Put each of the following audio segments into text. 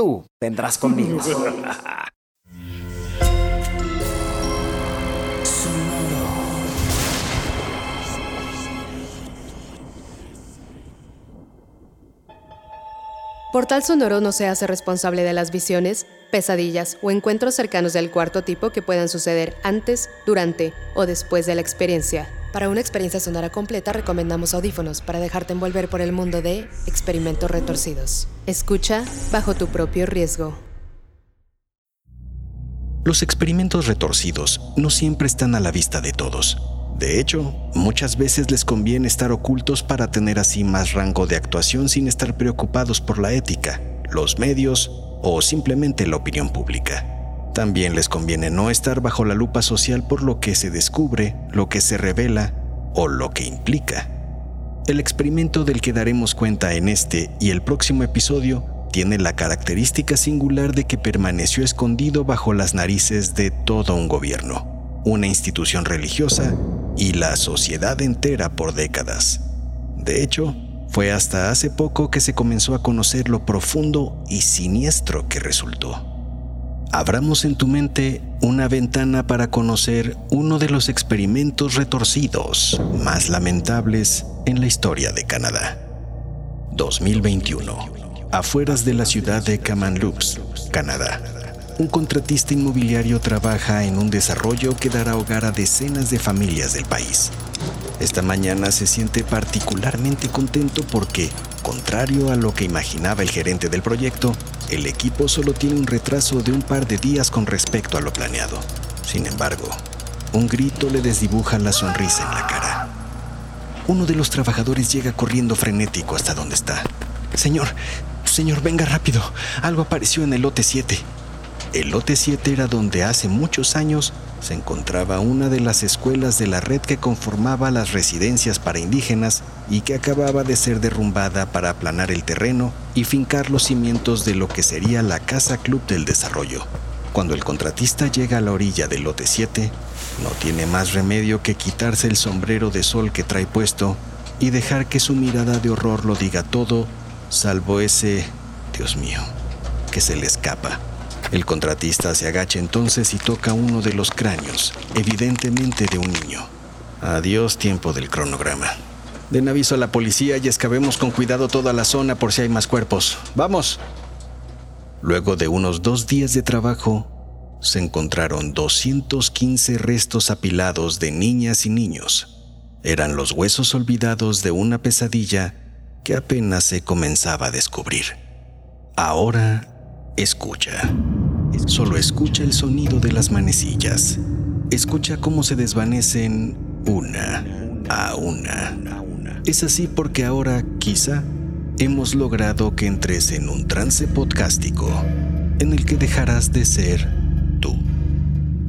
Tú vendrás conmigo. Portal Sonoro no se hace responsable de las visiones, pesadillas o encuentros cercanos del cuarto tipo que puedan suceder antes, durante o después de la experiencia. Para una experiencia sonora completa recomendamos audífonos para dejarte envolver por el mundo de experimentos retorcidos. Escucha bajo tu propio riesgo. Los experimentos retorcidos no siempre están a la vista de todos. De hecho, muchas veces les conviene estar ocultos para tener así más rango de actuación sin estar preocupados por la ética, los medios o simplemente la opinión pública. También les conviene no estar bajo la lupa social por lo que se descubre, lo que se revela o lo que implica. El experimento del que daremos cuenta en este y el próximo episodio tiene la característica singular de que permaneció escondido bajo las narices de todo un gobierno, una institución religiosa y la sociedad entera por décadas. De hecho, fue hasta hace poco que se comenzó a conocer lo profundo y siniestro que resultó. Abramos en tu mente una ventana para conocer uno de los experimentos retorcidos más lamentables en la historia de Canadá. 2021. Afueras de la ciudad de Kamloops, Canadá un contratista inmobiliario trabaja en un desarrollo que dará hogar a decenas de familias del país. Esta mañana se siente particularmente contento porque, contrario a lo que imaginaba el gerente del proyecto, el equipo solo tiene un retraso de un par de días con respecto a lo planeado. Sin embargo, un grito le desdibuja la sonrisa en la cara. Uno de los trabajadores llega corriendo frenético hasta donde está. Señor, señor, venga rápido. Algo apareció en el lote 7. El lote 7 era donde hace muchos años se encontraba una de las escuelas de la red que conformaba las residencias para indígenas y que acababa de ser derrumbada para aplanar el terreno y fincar los cimientos de lo que sería la Casa Club del Desarrollo. Cuando el contratista llega a la orilla del lote 7, no tiene más remedio que quitarse el sombrero de sol que trae puesto y dejar que su mirada de horror lo diga todo, salvo ese, Dios mío, que se le escapa. El contratista se agacha entonces y toca uno de los cráneos, evidentemente de un niño. Adiós tiempo del cronograma. Den aviso a la policía y escabemos con cuidado toda la zona por si hay más cuerpos. ¡Vamos! Luego de unos dos días de trabajo, se encontraron 215 restos apilados de niñas y niños. Eran los huesos olvidados de una pesadilla que apenas se comenzaba a descubrir. Ahora escucha. Solo escucha el sonido de las manecillas. Escucha cómo se desvanecen una a una. Es así porque ahora, quizá, hemos logrado que entres en un trance podcástico en el que dejarás de ser tú.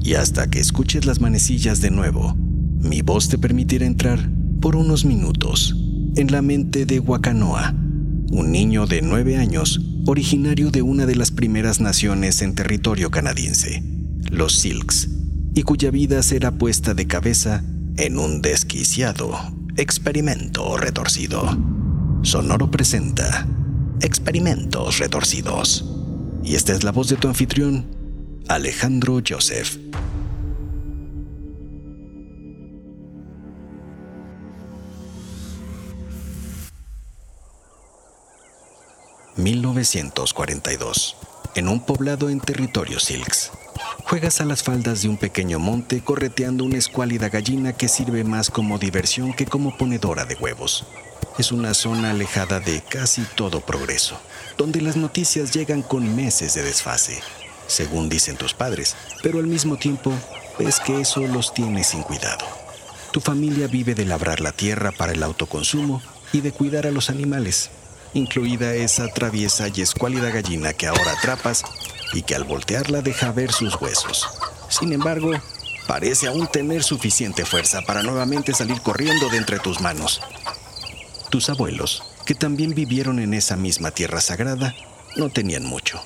Y hasta que escuches las manecillas de nuevo, mi voz te permitirá entrar por unos minutos en la mente de Wakanoa, un niño de nueve años originario de una de las primeras naciones en territorio canadiense, los Silks, y cuya vida será puesta de cabeza en un desquiciado experimento retorcido. Sonoro presenta Experimentos Retorcidos. Y esta es la voz de tu anfitrión, Alejandro Joseph. 1942. En un poblado en territorio Silks. Juegas a las faldas de un pequeño monte correteando una escuálida gallina que sirve más como diversión que como ponedora de huevos. Es una zona alejada de casi todo progreso, donde las noticias llegan con meses de desfase, según dicen tus padres, pero al mismo tiempo ves que eso los tiene sin cuidado. Tu familia vive de labrar la tierra para el autoconsumo y de cuidar a los animales, incluida esa traviesa y escuálida gallina que ahora atrapas y que al voltearla deja ver sus huesos. Sin embargo, parece aún tener suficiente fuerza para nuevamente salir corriendo de entre tus manos. Tus abuelos, que también vivieron en esa misma tierra sagrada, no tenían mucho,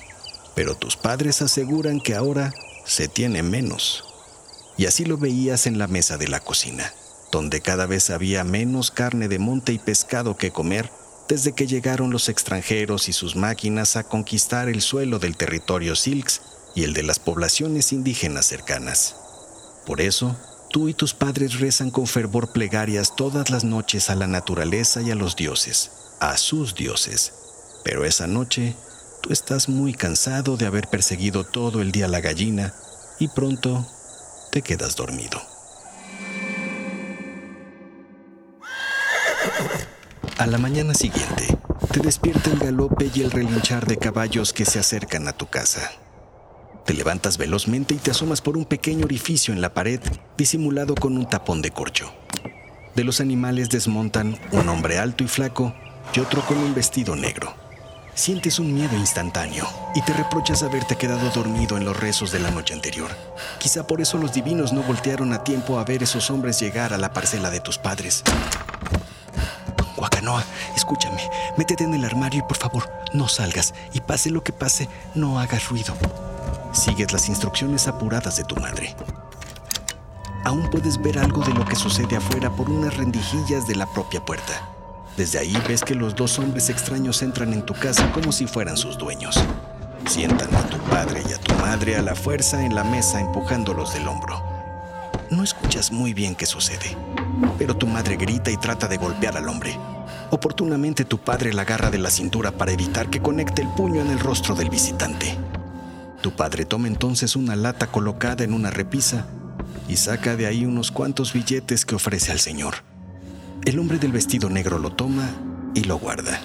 pero tus padres aseguran que ahora se tiene menos. Y así lo veías en la mesa de la cocina, donde cada vez había menos carne de monte y pescado que comer desde que llegaron los extranjeros y sus máquinas a conquistar el suelo del territorio Silks y el de las poblaciones indígenas cercanas. Por eso, tú y tus padres rezan con fervor plegarias todas las noches a la naturaleza y a los dioses, a sus dioses. Pero esa noche, tú estás muy cansado de haber perseguido todo el día la gallina y pronto te quedas dormido. A la mañana siguiente, te despierta el galope y el relinchar de caballos que se acercan a tu casa. Te levantas velozmente y te asomas por un pequeño orificio en la pared disimulado con un tapón de corcho. De los animales desmontan un hombre alto y flaco y otro con un vestido negro. Sientes un miedo instantáneo y te reprochas haberte quedado dormido en los rezos de la noche anterior. Quizá por eso los divinos no voltearon a tiempo a ver esos hombres llegar a la parcela de tus padres. Guacanoa, escúchame, métete en el armario y por favor, no salgas y pase lo que pase, no hagas ruido. Sigues las instrucciones apuradas de tu madre. Aún puedes ver algo de lo que sucede afuera por unas rendijillas de la propia puerta. Desde ahí ves que los dos hombres extraños entran en tu casa como si fueran sus dueños. Sientan a tu padre y a tu madre a la fuerza en la mesa empujándolos del hombro. No escuchas muy bien qué sucede, pero tu madre grita y trata de golpear al hombre. Oportunamente tu padre la agarra de la cintura para evitar que conecte el puño en el rostro del visitante. Tu padre toma entonces una lata colocada en una repisa y saca de ahí unos cuantos billetes que ofrece al señor. El hombre del vestido negro lo toma y lo guarda.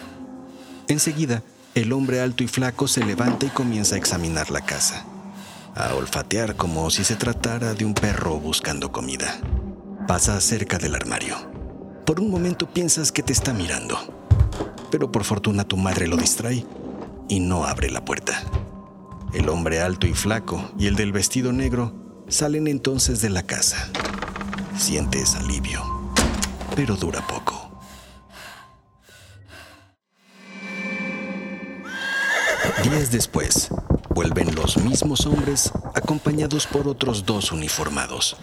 Enseguida, el hombre alto y flaco se levanta y comienza a examinar la casa a olfatear como si se tratara de un perro buscando comida. Pasa cerca del armario. Por un momento piensas que te está mirando, pero por fortuna tu madre lo distrae y no abre la puerta. El hombre alto y flaco y el del vestido negro salen entonces de la casa. Sientes alivio, pero dura poco. Días después, Vuelven los mismos hombres acompañados por otros dos uniformados.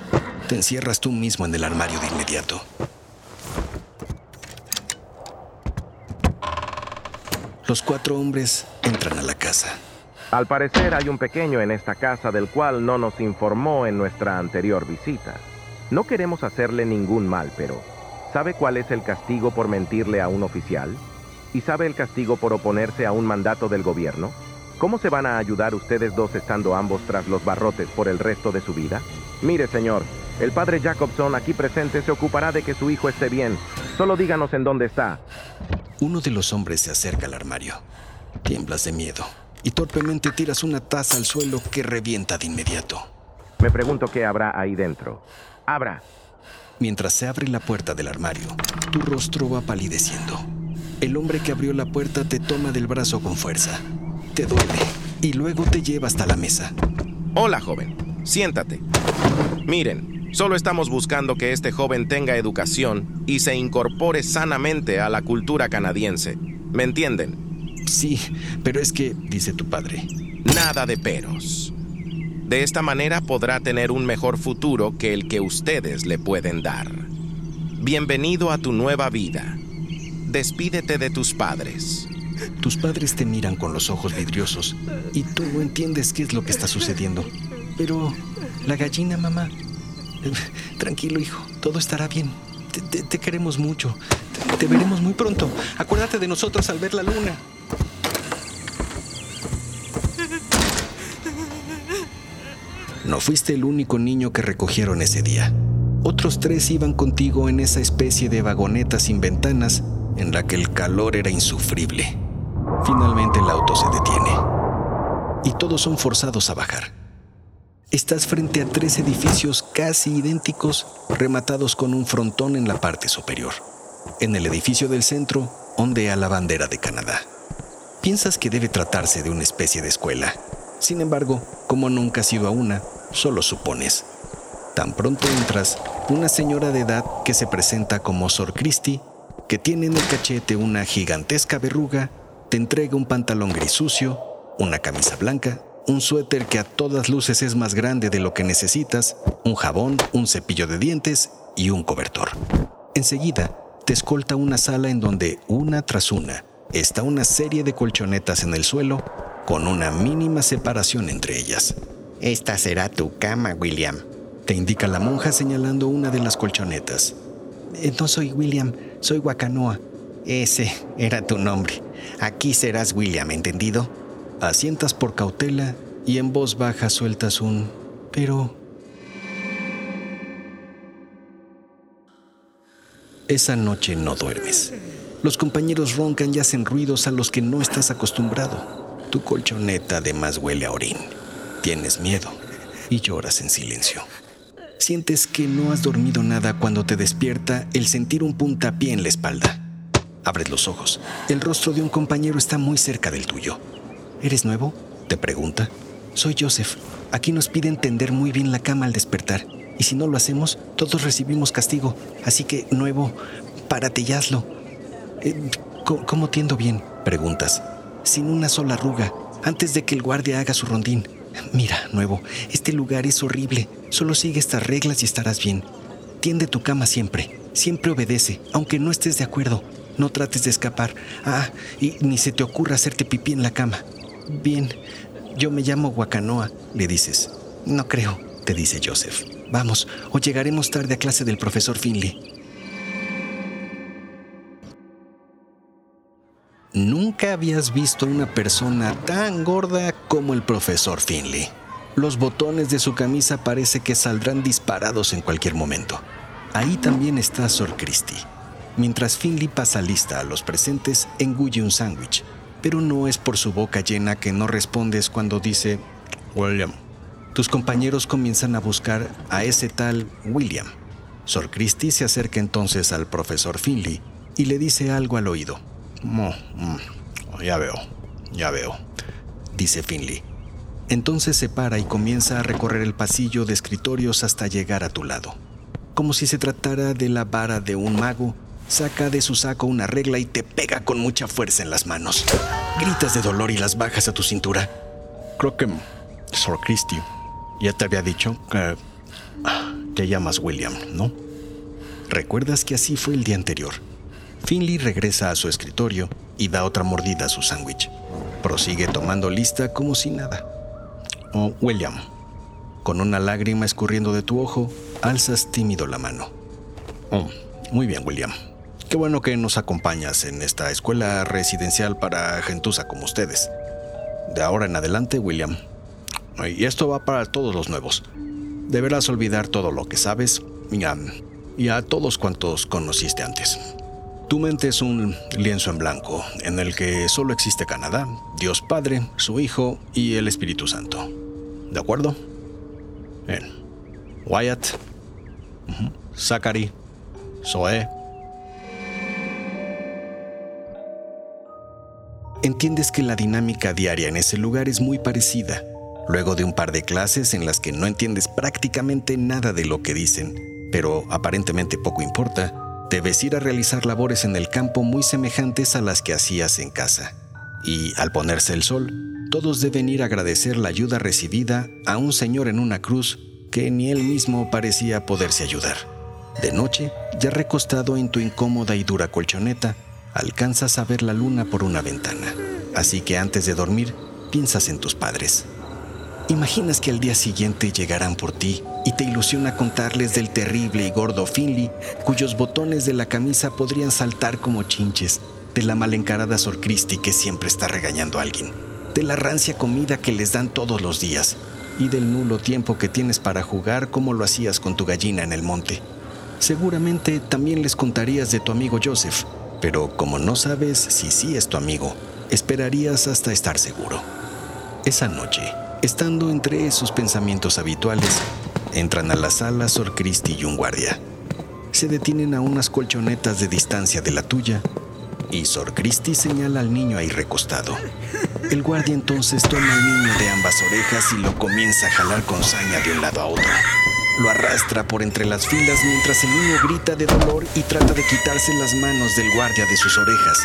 Te encierras tú mismo en el armario de inmediato. Los cuatro hombres entran a la casa. Al parecer hay un pequeño en esta casa del cual no nos informó en nuestra anterior visita. No queremos hacerle ningún mal, pero ¿sabe cuál es el castigo por mentirle a un oficial? ¿Y sabe el castigo por oponerse a un mandato del gobierno? ¿Cómo se van a ayudar ustedes dos estando ambos tras los barrotes por el resto de su vida? Mire, señor, el padre Jacobson aquí presente se ocupará de que su hijo esté bien. Solo díganos en dónde está. Uno de los hombres se acerca al armario. Tiemblas de miedo y torpemente tiras una taza al suelo que revienta de inmediato. Me pregunto qué habrá ahí dentro. Abra. Mientras se abre la puerta del armario, tu rostro va palideciendo. El hombre que abrió la puerta te toma del brazo con fuerza te duele y luego te lleva hasta la mesa. Hola, joven. Siéntate. Miren, solo estamos buscando que este joven tenga educación y se incorpore sanamente a la cultura canadiense. ¿Me entienden? Sí, pero es que, dice tu padre. Nada de peros. De esta manera podrá tener un mejor futuro que el que ustedes le pueden dar. Bienvenido a tu nueva vida. Despídete de tus padres. Tus padres te miran con los ojos vidriosos y tú no entiendes qué es lo que está sucediendo. Pero la gallina, mamá. Tranquilo, hijo, todo estará bien. Te, queremos mucho. te veremos muy pronto. Acuérdate de nosotros al ver la luna. No fuiste el único niño que recogieron ese día. Otros tres iban contigo en esa especie de vagoneta sin ventanas en la que el calor era insufrible. Finalmente el auto se detiene y todos son forzados a bajar. Estás frente a tres edificios casi idénticos rematados con un frontón en la parte superior. En el edificio del centro ondea la bandera de Canadá. Piensas que debe tratarse de una especie de escuela Sin embargo, como nunca has ido a una, solo supones. Tan pronto entras, una señora de edad que se presenta como Sor Christie, que tiene en el cachete una gigantesca verruga, te entrega un pantalón gris sucio, una camisa blanca, un suéter que a todas luces es más grande de lo que necesitas, un jabón, un cepillo de dientes y un cobertor. Enseguida, te escolta una sala en donde, una tras una, está una serie de colchonetas en el suelo con una mínima separación entre ellas. Esta será tu cama, William, te indica la monja señalando una de las colchonetas. Eh, no soy William, soy Wakanoa. Ese era tu nombre. Aquí serás William, ¿entendido? Asientas por cautela y en voz baja sueltas un... Pero... Esa noche no duermes. Los compañeros roncan y hacen ruidos a los que no estás acostumbrado. Tu colchoneta además huele a orín. Tienes miedo y lloras en silencio. Sientes que no has dormido nada cuando te despierta el sentir un puntapié en la espalda. Abres los ojos. El rostro de un compañero está muy cerca del tuyo. ¿Eres nuevo? Te pregunta. Soy Joseph. Aquí nos piden tender muy bien la cama al despertar. Y si no lo hacemos, todos recibimos castigo. Así que, nuevo, párate y hazlo. Eh, ¿Cómo tiendo bien? Preguntas. Sin una sola arruga, antes de que el guardia haga su rondín. Mira, nuevo, este lugar es horrible. Solo sigue estas reglas y estarás bien. Tiende tu cama siempre. Siempre obedece, aunque no estés de acuerdo. No trates de escapar. Ah, y ni se te ocurra hacerte pipí en la cama. Bien, yo me llamo Wakanoa, le dices. No creo, te dice Joseph. Vamos, o llegaremos tarde a clase del profesor Finley. Nunca habías visto a una persona tan gorda como el profesor Finley. Los botones de su camisa parece que saldrán disparados en cualquier momento. Ahí también está Sor Christie. Mientras Finley pasa lista a los presentes, engulle un sándwich, pero no es por su boca llena que no respondes cuando dice William. Tus compañeros comienzan a buscar a ese tal William. Sor Christie se acerca entonces al profesor Finley y le dice algo al oído. Mm, ya veo, ya veo, dice Finley. Entonces se para y comienza a recorrer el pasillo de escritorios hasta llegar a tu lado. Como si se tratara de la vara de un mago, saca de su saco una regla y te pega con mucha fuerza en las manos. Gritas de dolor y las bajas a tu cintura. Creo que Sor Christie ya te había dicho que te llamas William, ¿no? ¿Recuerdas que así fue el día anterior? Finley regresa a su escritorio y da otra mordida a su sándwich. Prosigue tomando lista como si nada. Oh, William, con una lágrima escurriendo de tu ojo, alzas tímido la mano. Oh, muy bien, William. Qué bueno que nos acompañas en esta escuela residencial para gentuza como ustedes. De ahora en adelante, William. Y esto va para todos los nuevos. Deberás olvidar todo lo que sabes y a, y a todos cuantos conociste antes. Tu mente es un lienzo en blanco en el que solo existe Canadá, Dios Padre, su Hijo y el Espíritu Santo. ¿De acuerdo? Bien. Wyatt, Zachary, Zoe. Entiendes que la dinámica diaria en ese lugar es muy parecida. Luego de un par de clases en las que no entiendes prácticamente nada de lo que dicen, pero aparentemente poco importa, debes ir a realizar labores en el campo muy semejantes a las que hacías en casa. Y al ponerse el sol, todos deben ir a agradecer la ayuda recibida a un señor en una cruz que ni él mismo parecía poderse ayudar. De noche, ya recostado en tu incómoda y dura colchoneta, alcanzas a ver la luna por una ventana. Así que antes de dormir, piensas en tus padres. Imaginas que al día siguiente llegarán por ti y te ilusiona contarles del terrible y gordo Finley, cuyos botones de la camisa podrían saltar como chinches, de la mal encarada Sor Christie que siempre está regañando a alguien, de la rancia comida que les dan todos los días y del nulo tiempo que tienes para jugar como lo hacías con tu gallina en el monte. Seguramente también les contarías de tu amigo Joseph, pero como no sabes si sí es tu amigo, esperarías hasta estar seguro. Esa noche, Estando entre esos pensamientos habituales, entran a la sala Sor Christie y un guardia. Se detienen a unas colchonetas de distancia de la tuya y Sor Christie señala al niño ahí recostado. El guardia entonces toma al niño de ambas orejas y lo comienza a jalar con saña de un lado a otro. Lo arrastra por entre las filas mientras el niño grita de dolor y trata de quitarse las manos del guardia de sus orejas.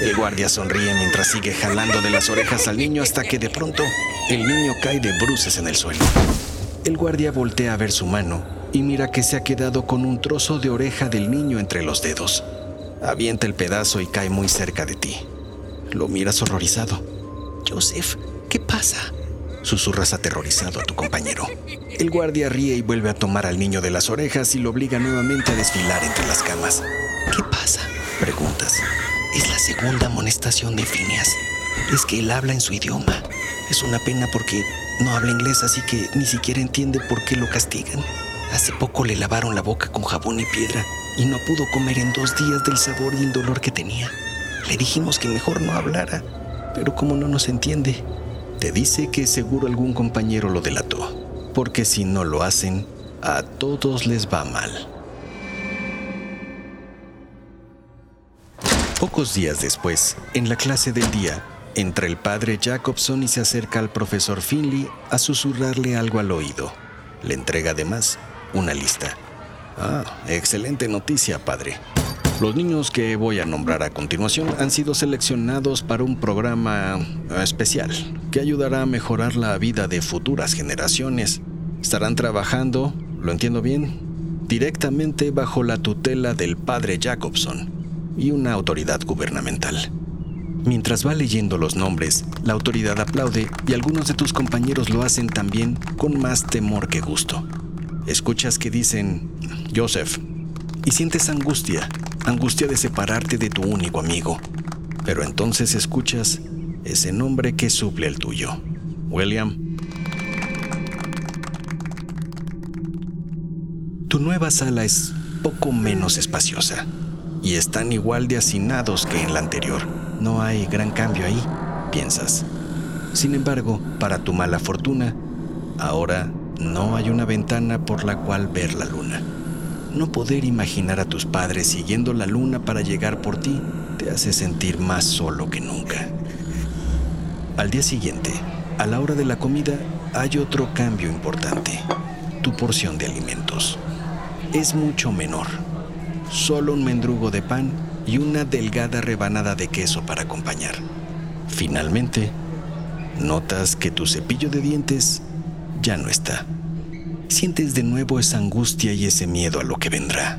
El guardia sonríe mientras sigue jalando de las orejas al niño hasta que de pronto el niño cae de bruces en el suelo. El guardia voltea a ver su mano y mira que se ha quedado con un trozo de oreja del niño entre los dedos. Avienta el pedazo y cae muy cerca de ti. Lo miras horrorizado. Joseph, ¿qué pasa? Susurras aterrorizado a tu compañero. El guardia ríe y vuelve a tomar al niño de las orejas y lo obliga nuevamente a desfilar entre las camas. ¿Qué pasa? Preguntas. Es la segunda amonestación de Phineas. Es que él habla en su idioma. Es una pena porque no habla inglés, así que ni siquiera entiende por qué lo castigan. Hace poco le lavaron la boca con jabón y piedra y no pudo comer en dos días del sabor y el dolor que tenía. Le dijimos que mejor no hablara, pero como no nos entiende, te dice que seguro algún compañero lo delató, porque si no lo hacen, a todos les va mal. Pocos días después, en la clase del día, entra el padre Jacobson y se acerca al profesor Finley a susurrarle algo al oído. Le entrega además una lista. Ah, excelente noticia, padre. Los niños que voy a nombrar a continuación han sido seleccionados para un programa especial que ayudará a mejorar la vida de futuras generaciones. Estarán trabajando, lo entiendo bien, directamente bajo la tutela del padre Jacobson y una autoridad gubernamental. Mientras va leyendo los nombres, la autoridad aplaude y algunos de tus compañeros lo hacen también con más temor que gusto. Escuchas que dicen, Joseph, y sientes angustia angustia de separarte de tu único amigo. Pero entonces escuchas ese nombre que suple el tuyo. William. Tu nueva sala es poco menos espaciosa y están igual de hacinados que en la anterior. No hay gran cambio ahí, piensas. Sin embargo, para tu mala fortuna, ahora no hay una ventana por la cual ver la luna. No poder imaginar a tus padres siguiendo la luna para llegar por ti te hace sentir más solo que nunca. Al día siguiente, a la hora de la comida, hay otro cambio importante. Tu porción de alimentos es mucho menor. Solo un mendrugo de pan y una delgada rebanada de queso para acompañar. Finalmente, notas que tu cepillo de dientes ya no está sientes de nuevo esa angustia y ese miedo a lo que vendrá.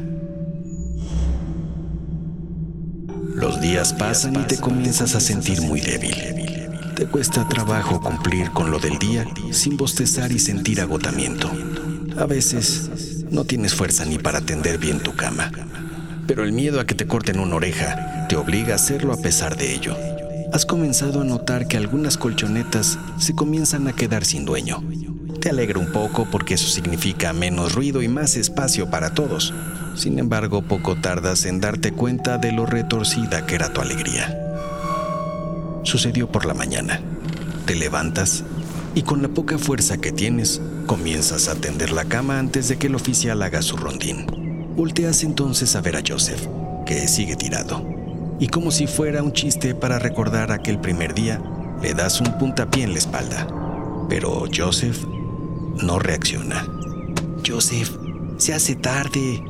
Los días pasan y te comienzas a sentir muy débil. Te cuesta trabajo cumplir con lo del día sin bostezar y sentir agotamiento. A veces no tienes fuerza ni para tender bien tu cama, pero el miedo a que te corten una oreja te obliga a hacerlo a pesar de ello. Has comenzado a notar que algunas colchonetas se comienzan a quedar sin dueño te alegra un poco porque eso significa menos ruido y más espacio para todos. Sin embargo, poco tardas en darte cuenta de lo retorcida que era tu alegría. Sucedió por la mañana. Te levantas y con la poca fuerza que tienes, comienzas a tender la cama antes de que el oficial haga su rondín. Volteas entonces a ver a Joseph, que sigue tirado. Y como si fuera un chiste para recordar aquel primer día, le das un puntapié en la espalda. Pero Joseph no reacciona. Joseph, se hace tarde.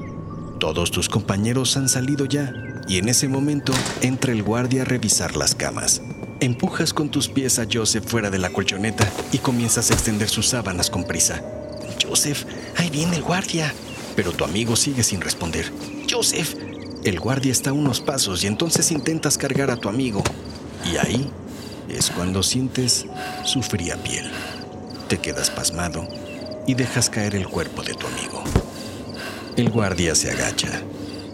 Todos tus compañeros han salido ya y en ese momento entra el guardia a revisar las camas. Empujas con tus pies a Joseph fuera de la colchoneta y comienzas a extender sus sábanas con prisa. Joseph, ahí viene el guardia. Pero tu amigo sigue sin responder. Joseph, el guardia está a unos pasos y entonces intentas cargar a tu amigo. Y ahí es cuando sientes su fría piel. Te quedas pasmado y dejas caer el cuerpo de tu amigo. El guardia se agacha.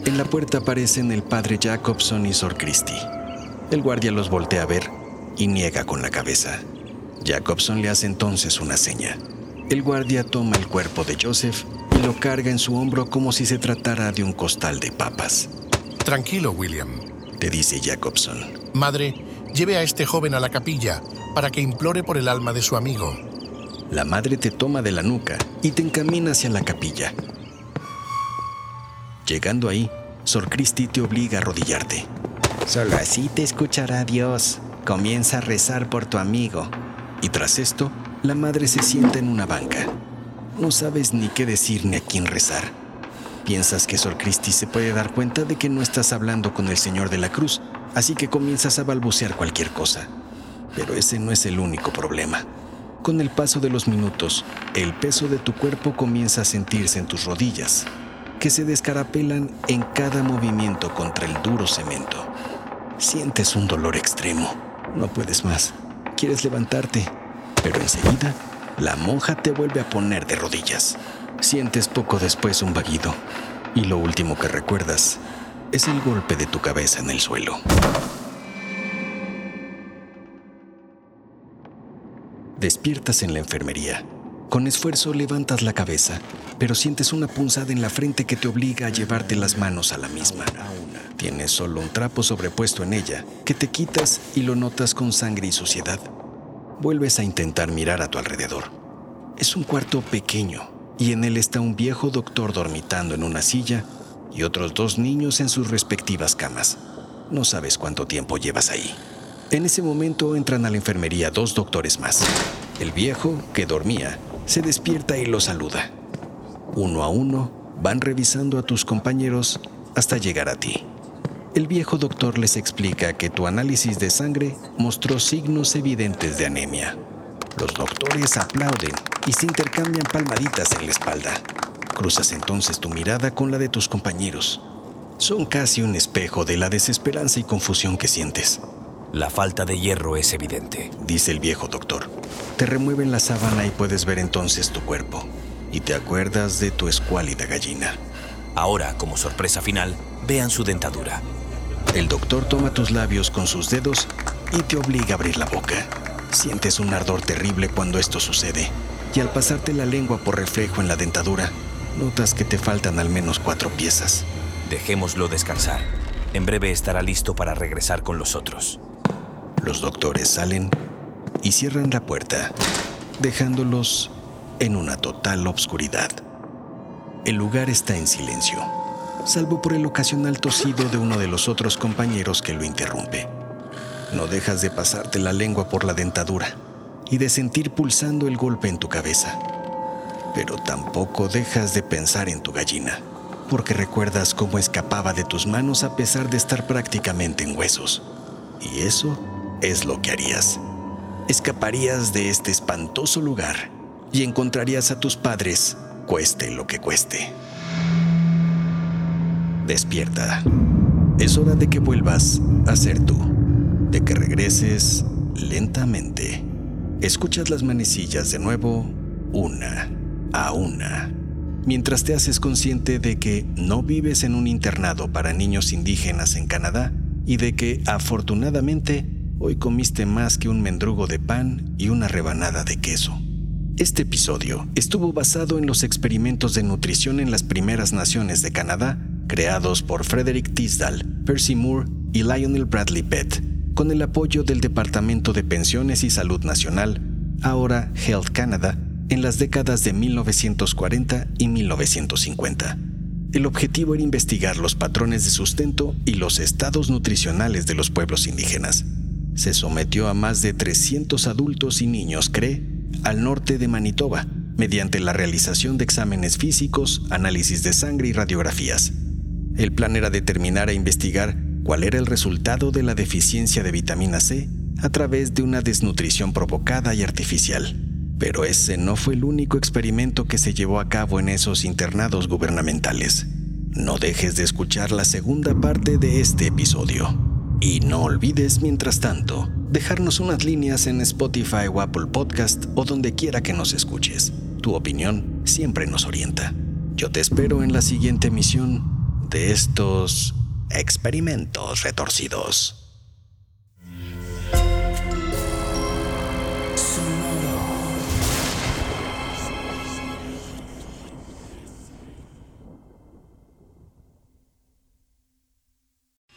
En la puerta aparecen el padre Jacobson y Sor Christie. El guardia los voltea a ver y niega con la cabeza. Jacobson le hace entonces una seña. El guardia toma el cuerpo de Joseph y lo carga en su hombro como si se tratara de un costal de papas. Tranquilo, William, te dice Jacobson. Madre, lleve a este joven a la capilla para que implore por el alma de su amigo. La madre te toma de la nuca y te encamina hacia la capilla. Llegando ahí, Sor Cristi te obliga a arrodillarte. Solo así te escuchará Dios. Comienza a rezar por tu amigo. Y tras esto, la madre se sienta en una banca. No sabes ni qué decir ni a quién rezar. Piensas que Sor Cristi se puede dar cuenta de que no estás hablando con el Señor de la Cruz, así que comienzas a balbucear cualquier cosa. Pero ese no es el único problema. Con el paso de los minutos, el peso de tu cuerpo comienza a sentirse en tus rodillas, que se descarapelan en cada movimiento contra el duro cemento. Sientes un dolor extremo. No puedes más. Quieres levantarte, pero enseguida la monja te vuelve a poner de rodillas. Sientes poco después un vaguido y lo último que recuerdas es el golpe de tu cabeza en el suelo. Despiertas en la enfermería. Con esfuerzo levantas la cabeza, pero sientes una punzada en la frente que te obliga a llevarte las manos a la misma. Tienes solo un trapo sobrepuesto en ella, que te quitas y lo notas con sangre y suciedad. Vuelves a intentar mirar a tu alrededor. Es un cuarto pequeño, y en él está un viejo doctor dormitando en una silla y otros dos niños en sus respectivas camas. No sabes cuánto tiempo llevas ahí. En ese momento entran a la enfermería dos doctores más. El viejo, que dormía, se despierta y lo saluda. Uno a uno van revisando a tus compañeros hasta llegar a ti. El viejo doctor les explica que tu análisis de sangre mostró signos evidentes de anemia. Los doctores aplauden y se intercambian palmaditas en la espalda. Cruzas entonces tu mirada con la de tus compañeros. Son casi un espejo de la desesperanza y confusión que sientes. La falta de hierro es evidente, dice el viejo doctor. Te remueven la sábana y puedes ver entonces tu cuerpo. Y te acuerdas de tu escuálida gallina. Ahora, como sorpresa final, vean su dentadura. El doctor toma tus labios con sus dedos y te obliga a abrir la boca. Sientes un ardor terrible cuando esto sucede. Y al pasarte la lengua por reflejo en la dentadura, notas que te faltan al menos cuatro piezas. Dejémoslo descansar. En breve estará listo para regresar con los otros. Los doctores salen y cierran la puerta, dejándolos en una total obscuridad. El lugar está en silencio, salvo por el ocasional tosido de uno de los otros compañeros que lo interrumpe. No dejas de pasarte la lengua por la dentadura y de sentir pulsando el golpe en tu cabeza. Pero tampoco dejas de pensar en tu gallina, porque recuerdas cómo escapaba de tus manos a pesar de estar prácticamente en huesos. Y eso es lo que harías. Escaparías de este espantoso lugar y encontrarías a tus padres, cueste lo que cueste. Despierta. Es hora de que vuelvas a ser tú, de que regreses lentamente. Escuchas las manecillas de nuevo, una a una, mientras te haces consciente de que no vives en un internado para niños indígenas en Canadá y de que, afortunadamente, Hoy comiste más que un mendrugo de pan y una rebanada de queso. Este episodio estuvo basado en los experimentos de nutrición en las primeras naciones de Canadá, creados por Frederick Tisdall, Percy Moore y Lionel Bradley Pett, con el apoyo del Departamento de Pensiones y Salud Nacional, ahora Health Canada, en las décadas de 1940 y 1950. El objetivo era investigar los patrones de sustento y los estados nutricionales de los pueblos indígenas se sometió a más de 300 adultos y niños, cree, al norte de Manitoba, mediante la realización de exámenes físicos, análisis de sangre y radiografías. El plan era determinar e investigar cuál era el resultado de la deficiencia de vitamina C a través de una desnutrición provocada y artificial. Pero ese no fue el único experimento que se llevó a cabo en esos internados gubernamentales. No dejes de escuchar la segunda parte de este episodio. Y no olvides, mientras tanto, dejarnos unas líneas en Spotify o Apple Podcast o donde quiera que nos escuches. Tu opinión siempre nos orienta. Yo te espero en la siguiente emisión de estos experimentos retorcidos.